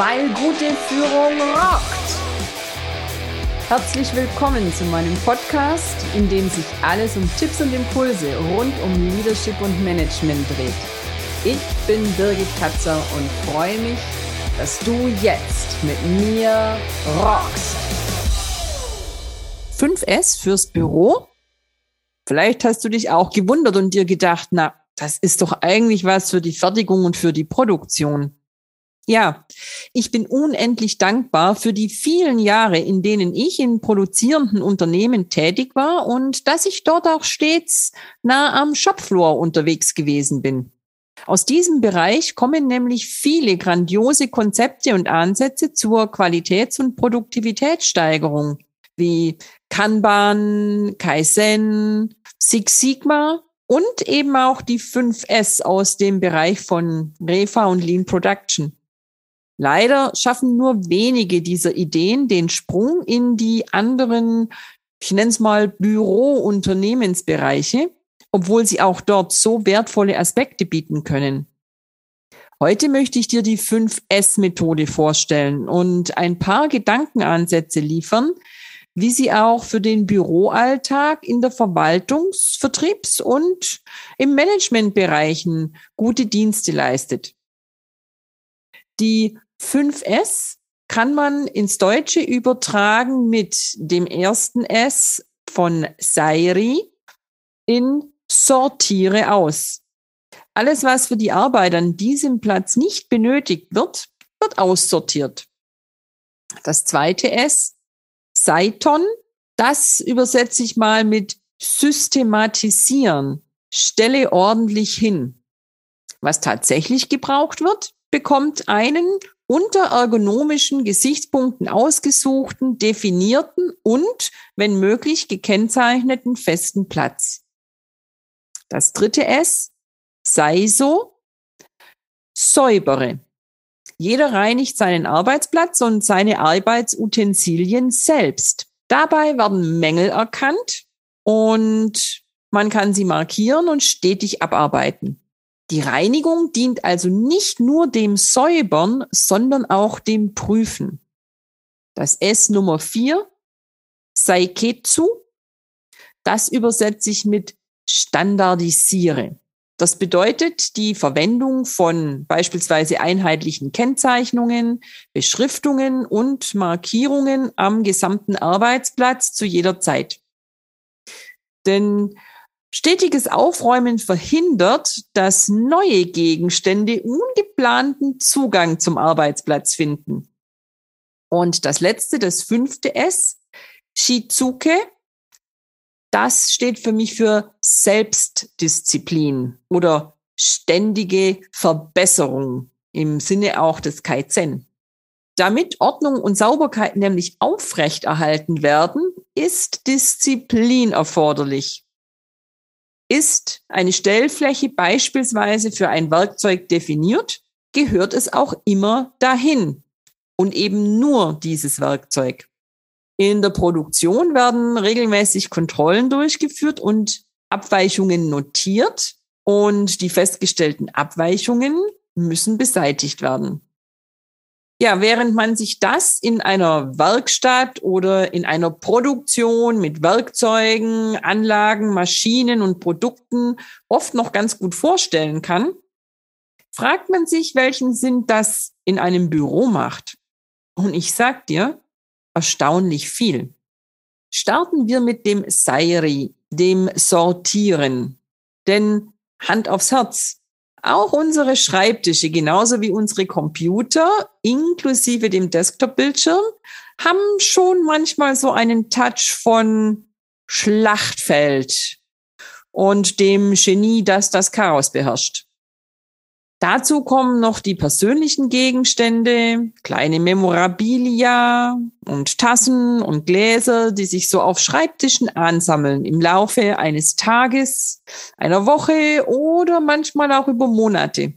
weil gute Führung rockt. Herzlich willkommen zu meinem Podcast, in dem sich alles um Tipps und Impulse rund um Leadership und Management dreht. Ich bin Birgit Katzer und freue mich, dass du jetzt mit mir rockst. 5S fürs Büro? Vielleicht hast du dich auch gewundert und dir gedacht, na, das ist doch eigentlich was für die Fertigung und für die Produktion. Ja, ich bin unendlich dankbar für die vielen Jahre, in denen ich in produzierenden Unternehmen tätig war und dass ich dort auch stets nah am Shopfloor unterwegs gewesen bin. Aus diesem Bereich kommen nämlich viele grandiose Konzepte und Ansätze zur Qualitäts- und Produktivitätssteigerung, wie Kanban, Kaizen, Six Sigma und eben auch die 5S aus dem Bereich von Refa und Lean Production. Leider schaffen nur wenige dieser Ideen den Sprung in die anderen, ich nenne es mal Büro-Unternehmensbereiche, obwohl sie auch dort so wertvolle Aspekte bieten können. Heute möchte ich dir die 5S-Methode vorstellen und ein paar Gedankenansätze liefern, wie sie auch für den Büroalltag in der Verwaltungs-, Vertriebs- und im Managementbereichen gute Dienste leistet. Die 5S kann man ins Deutsche übertragen mit dem ersten S von Sairi in sortiere aus. Alles, was für die Arbeit an diesem Platz nicht benötigt wird, wird aussortiert. Das zweite S, Seiton, das übersetze ich mal mit systematisieren, stelle ordentlich hin. Was tatsächlich gebraucht wird, bekommt einen unter ergonomischen Gesichtspunkten ausgesuchten, definierten und, wenn möglich, gekennzeichneten festen Platz. Das dritte S, sei so, säubere. Jeder reinigt seinen Arbeitsplatz und seine Arbeitsutensilien selbst. Dabei werden Mängel erkannt und man kann sie markieren und stetig abarbeiten. Die Reinigung dient also nicht nur dem Säubern, sondern auch dem Prüfen. Das S Nummer vier, Saiketsu, das übersetze ich mit standardisiere. Das bedeutet die Verwendung von beispielsweise einheitlichen Kennzeichnungen, Beschriftungen und Markierungen am gesamten Arbeitsplatz zu jeder Zeit. Denn Stetiges Aufräumen verhindert, dass neue Gegenstände ungeplanten Zugang zum Arbeitsplatz finden. Und das letzte, das fünfte S, Shizuke, das steht für mich für Selbstdisziplin oder ständige Verbesserung im Sinne auch des Kaizen. Damit Ordnung und Sauberkeit nämlich aufrechterhalten werden, ist Disziplin erforderlich. Ist eine Stellfläche beispielsweise für ein Werkzeug definiert, gehört es auch immer dahin und eben nur dieses Werkzeug. In der Produktion werden regelmäßig Kontrollen durchgeführt und Abweichungen notiert und die festgestellten Abweichungen müssen beseitigt werden. Ja, während man sich das in einer Werkstatt oder in einer Produktion mit Werkzeugen, Anlagen, Maschinen und Produkten oft noch ganz gut vorstellen kann, fragt man sich, welchen Sinn das in einem Büro macht. Und ich sag dir, erstaunlich viel. Starten wir mit dem Sairi, dem Sortieren. Denn Hand aufs Herz, auch unsere Schreibtische, genauso wie unsere Computer, inklusive dem Desktop-Bildschirm, haben schon manchmal so einen Touch von Schlachtfeld und dem Genie, das das Chaos beherrscht. Dazu kommen noch die persönlichen Gegenstände, kleine Memorabilia und Tassen und Gläser, die sich so auf Schreibtischen ansammeln im Laufe eines Tages, einer Woche oder manchmal auch über Monate.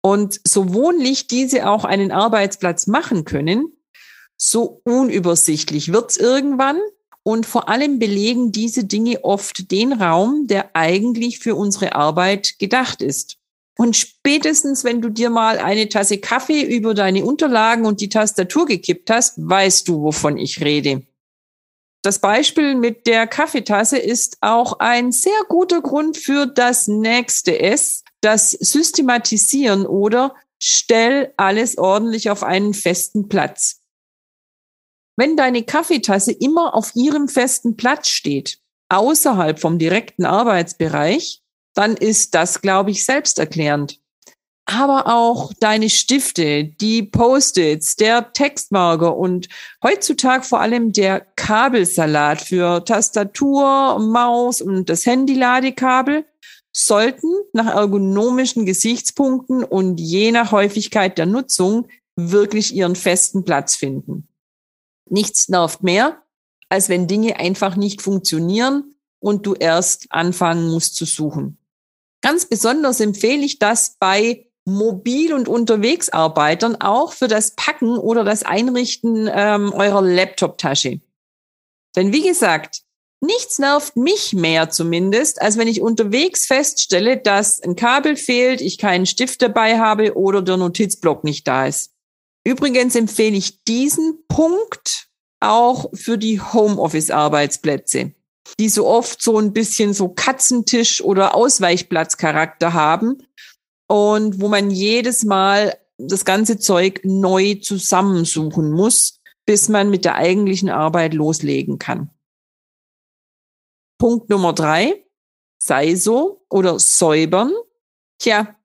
Und so wohnlich diese auch einen Arbeitsplatz machen können, so unübersichtlich wird's irgendwann und vor allem belegen diese Dinge oft den Raum, der eigentlich für unsere Arbeit gedacht ist. Und spätestens, wenn du dir mal eine Tasse Kaffee über deine Unterlagen und die Tastatur gekippt hast, weißt du, wovon ich rede. Das Beispiel mit der Kaffeetasse ist auch ein sehr guter Grund für das nächste S, das Systematisieren oder stell alles ordentlich auf einen festen Platz. Wenn deine Kaffeetasse immer auf ihrem festen Platz steht, außerhalb vom direkten Arbeitsbereich, dann ist das, glaube ich, selbsterklärend. Aber auch deine Stifte, die Post-its, der Textmarker und heutzutage vor allem der Kabelsalat für Tastatur, Maus und das Handy-Ladekabel sollten nach ergonomischen Gesichtspunkten und je nach Häufigkeit der Nutzung wirklich ihren festen Platz finden. Nichts nervt mehr, als wenn Dinge einfach nicht funktionieren und du erst anfangen musst zu suchen. Ganz besonders empfehle ich das bei Mobil- und Unterwegsarbeitern auch für das Packen oder das Einrichten ähm, eurer Laptop-Tasche. Denn wie gesagt, nichts nervt mich mehr zumindest, als wenn ich unterwegs feststelle, dass ein Kabel fehlt, ich keinen Stift dabei habe oder der Notizblock nicht da ist. Übrigens empfehle ich diesen Punkt auch für die Homeoffice-Arbeitsplätze, die so oft so ein bisschen so Katzentisch- oder Ausweichplatzcharakter haben und wo man jedes Mal das ganze Zeug neu zusammensuchen muss, bis man mit der eigentlichen Arbeit loslegen kann. Punkt Nummer drei, sei so oder säubern. Tja,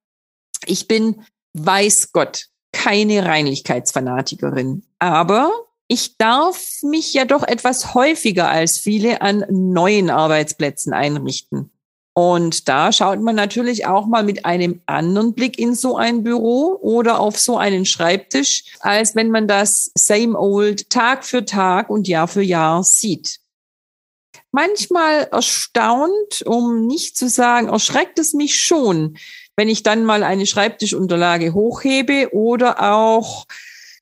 ich bin, weiß Gott, keine Reinlichkeitsfanatikerin. Aber ich darf mich ja doch etwas häufiger als viele an neuen Arbeitsplätzen einrichten. Und da schaut man natürlich auch mal mit einem anderen Blick in so ein Büro oder auf so einen Schreibtisch, als wenn man das same old Tag für Tag und Jahr für Jahr sieht. Manchmal erstaunt, um nicht zu sagen, erschreckt es mich schon, wenn ich dann mal eine Schreibtischunterlage hochhebe oder auch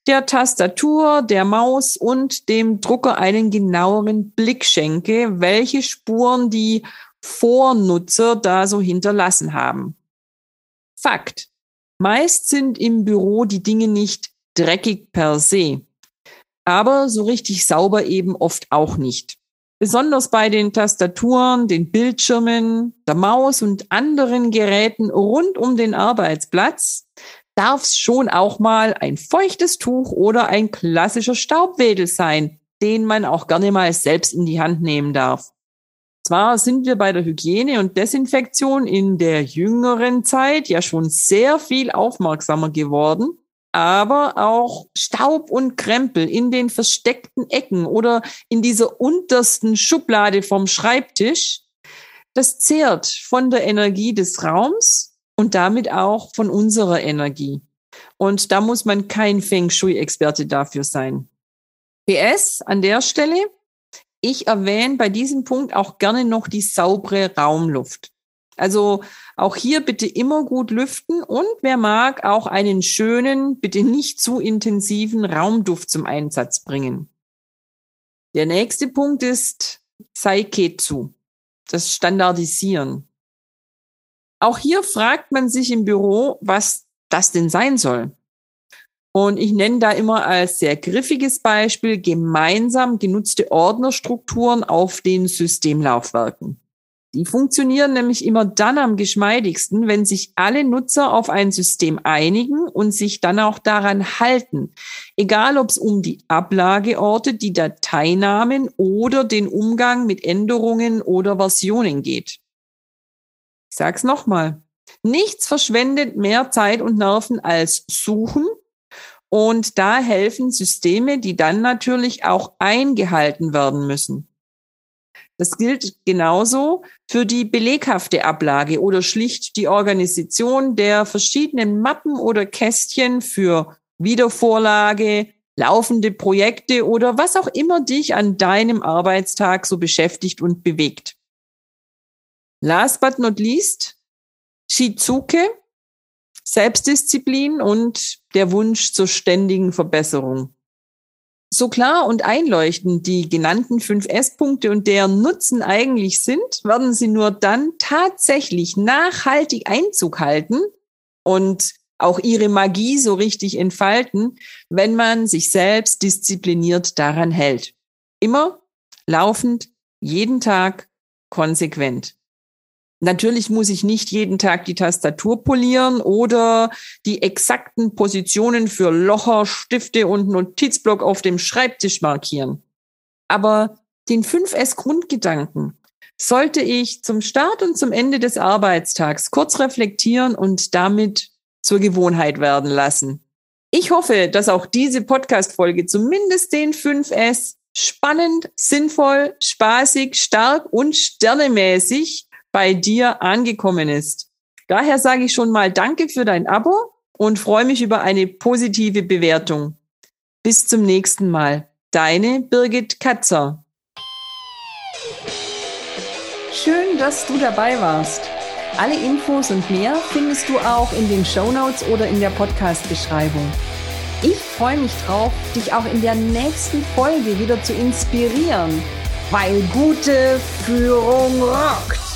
der Tastatur, der Maus und dem Drucker einen genaueren Blick schenke, welche Spuren die Vornutzer da so hinterlassen haben. Fakt. Meist sind im Büro die Dinge nicht dreckig per se, aber so richtig sauber eben oft auch nicht. Besonders bei den Tastaturen, den Bildschirmen, der Maus und anderen Geräten rund um den Arbeitsplatz darf es schon auch mal ein feuchtes Tuch oder ein klassischer Staubwedel sein, den man auch gerne mal selbst in die Hand nehmen darf. Zwar sind wir bei der Hygiene und Desinfektion in der jüngeren Zeit ja schon sehr viel aufmerksamer geworden, aber auch Staub und Krempel in den versteckten Ecken oder in dieser untersten Schublade vom Schreibtisch, das zehrt von der Energie des Raums und damit auch von unserer Energie. Und da muss man kein Feng Shui-Experte dafür sein. PS an der Stelle, ich erwähne bei diesem Punkt auch gerne noch die saubere Raumluft. Also auch hier bitte immer gut lüften und wer mag, auch einen schönen, bitte nicht zu intensiven Raumduft zum Einsatz bringen. Der nächste Punkt ist Saiketsu, das Standardisieren. Auch hier fragt man sich im Büro, was das denn sein soll. Und ich nenne da immer als sehr griffiges Beispiel gemeinsam genutzte Ordnerstrukturen auf den Systemlaufwerken. Die funktionieren nämlich immer dann am geschmeidigsten, wenn sich alle Nutzer auf ein System einigen und sich dann auch daran halten. Egal, ob es um die Ablageorte, die Dateinamen oder den Umgang mit Änderungen oder Versionen geht. Sag's nochmal. Nichts verschwendet mehr Zeit und Nerven als Suchen. Und da helfen Systeme, die dann natürlich auch eingehalten werden müssen. Das gilt genauso für die beleghafte Ablage oder schlicht die Organisation der verschiedenen Mappen oder Kästchen für Wiedervorlage, laufende Projekte oder was auch immer dich an deinem Arbeitstag so beschäftigt und bewegt. Last but not least, Shizuke, Selbstdisziplin und der Wunsch zur ständigen Verbesserung. So klar und einleuchtend die genannten 5S-Punkte und deren Nutzen eigentlich sind, werden sie nur dann tatsächlich nachhaltig Einzug halten, und auch ihre Magie so richtig entfalten, wenn man sich selbst diszipliniert daran hält. Immer laufend, jeden Tag, konsequent. Natürlich muss ich nicht jeden Tag die Tastatur polieren oder die exakten Positionen für Locher, Stifte und Notizblock auf dem Schreibtisch markieren. Aber den 5S-Grundgedanken sollte ich zum Start und zum Ende des Arbeitstags kurz reflektieren und damit zur Gewohnheit werden lassen. Ich hoffe, dass auch diese Podcast-Folge zumindest den 5S spannend, sinnvoll, spaßig, stark und sternemäßig bei dir angekommen ist. Daher sage ich schon mal Danke für dein Abo und freue mich über eine positive Bewertung. Bis zum nächsten Mal. Deine Birgit Katzer. Schön, dass du dabei warst. Alle Infos und mehr findest du auch in den Show Notes oder in der Podcast-Beschreibung. Ich freue mich drauf, dich auch in der nächsten Folge wieder zu inspirieren, weil gute Führung rockt.